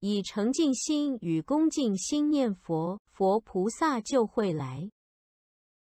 以诚敬心与恭敬心念佛佛菩萨就会来。